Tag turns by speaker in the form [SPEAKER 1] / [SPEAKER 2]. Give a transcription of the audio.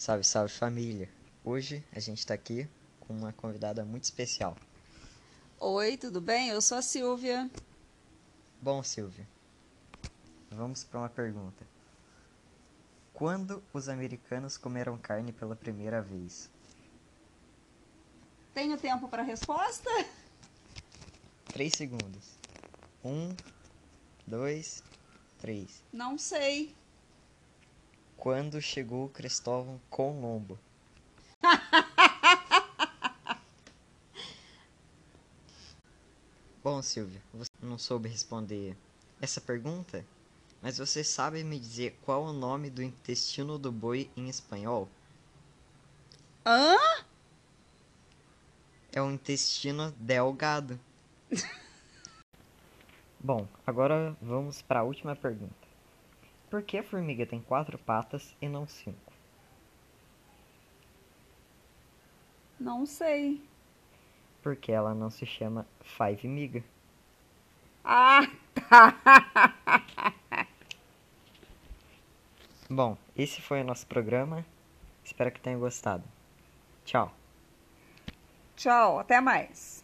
[SPEAKER 1] Salve, salve família! Hoje a gente está aqui com uma convidada muito especial.
[SPEAKER 2] Oi, tudo bem? Eu sou a Silvia.
[SPEAKER 1] Bom, Silvia, vamos para uma pergunta. Quando os americanos comeram carne pela primeira vez?
[SPEAKER 2] Tenho tempo para resposta?
[SPEAKER 1] Três segundos. Um, dois, três.
[SPEAKER 2] Não sei.
[SPEAKER 1] Quando chegou Cristóvão Colombo? Bom, Silvia, você não soube responder essa pergunta, mas você sabe me dizer qual o nome do intestino do boi em espanhol?
[SPEAKER 2] Hã?
[SPEAKER 1] É o intestino delgado. Bom, agora vamos para a última pergunta. Por que a formiga tem quatro patas e não cinco?
[SPEAKER 2] Não sei.
[SPEAKER 1] Porque ela não se chama Five Miga.
[SPEAKER 2] Ah, tá.
[SPEAKER 1] Bom, esse foi o nosso programa. Espero que tenham gostado. Tchau.
[SPEAKER 2] Tchau, até mais.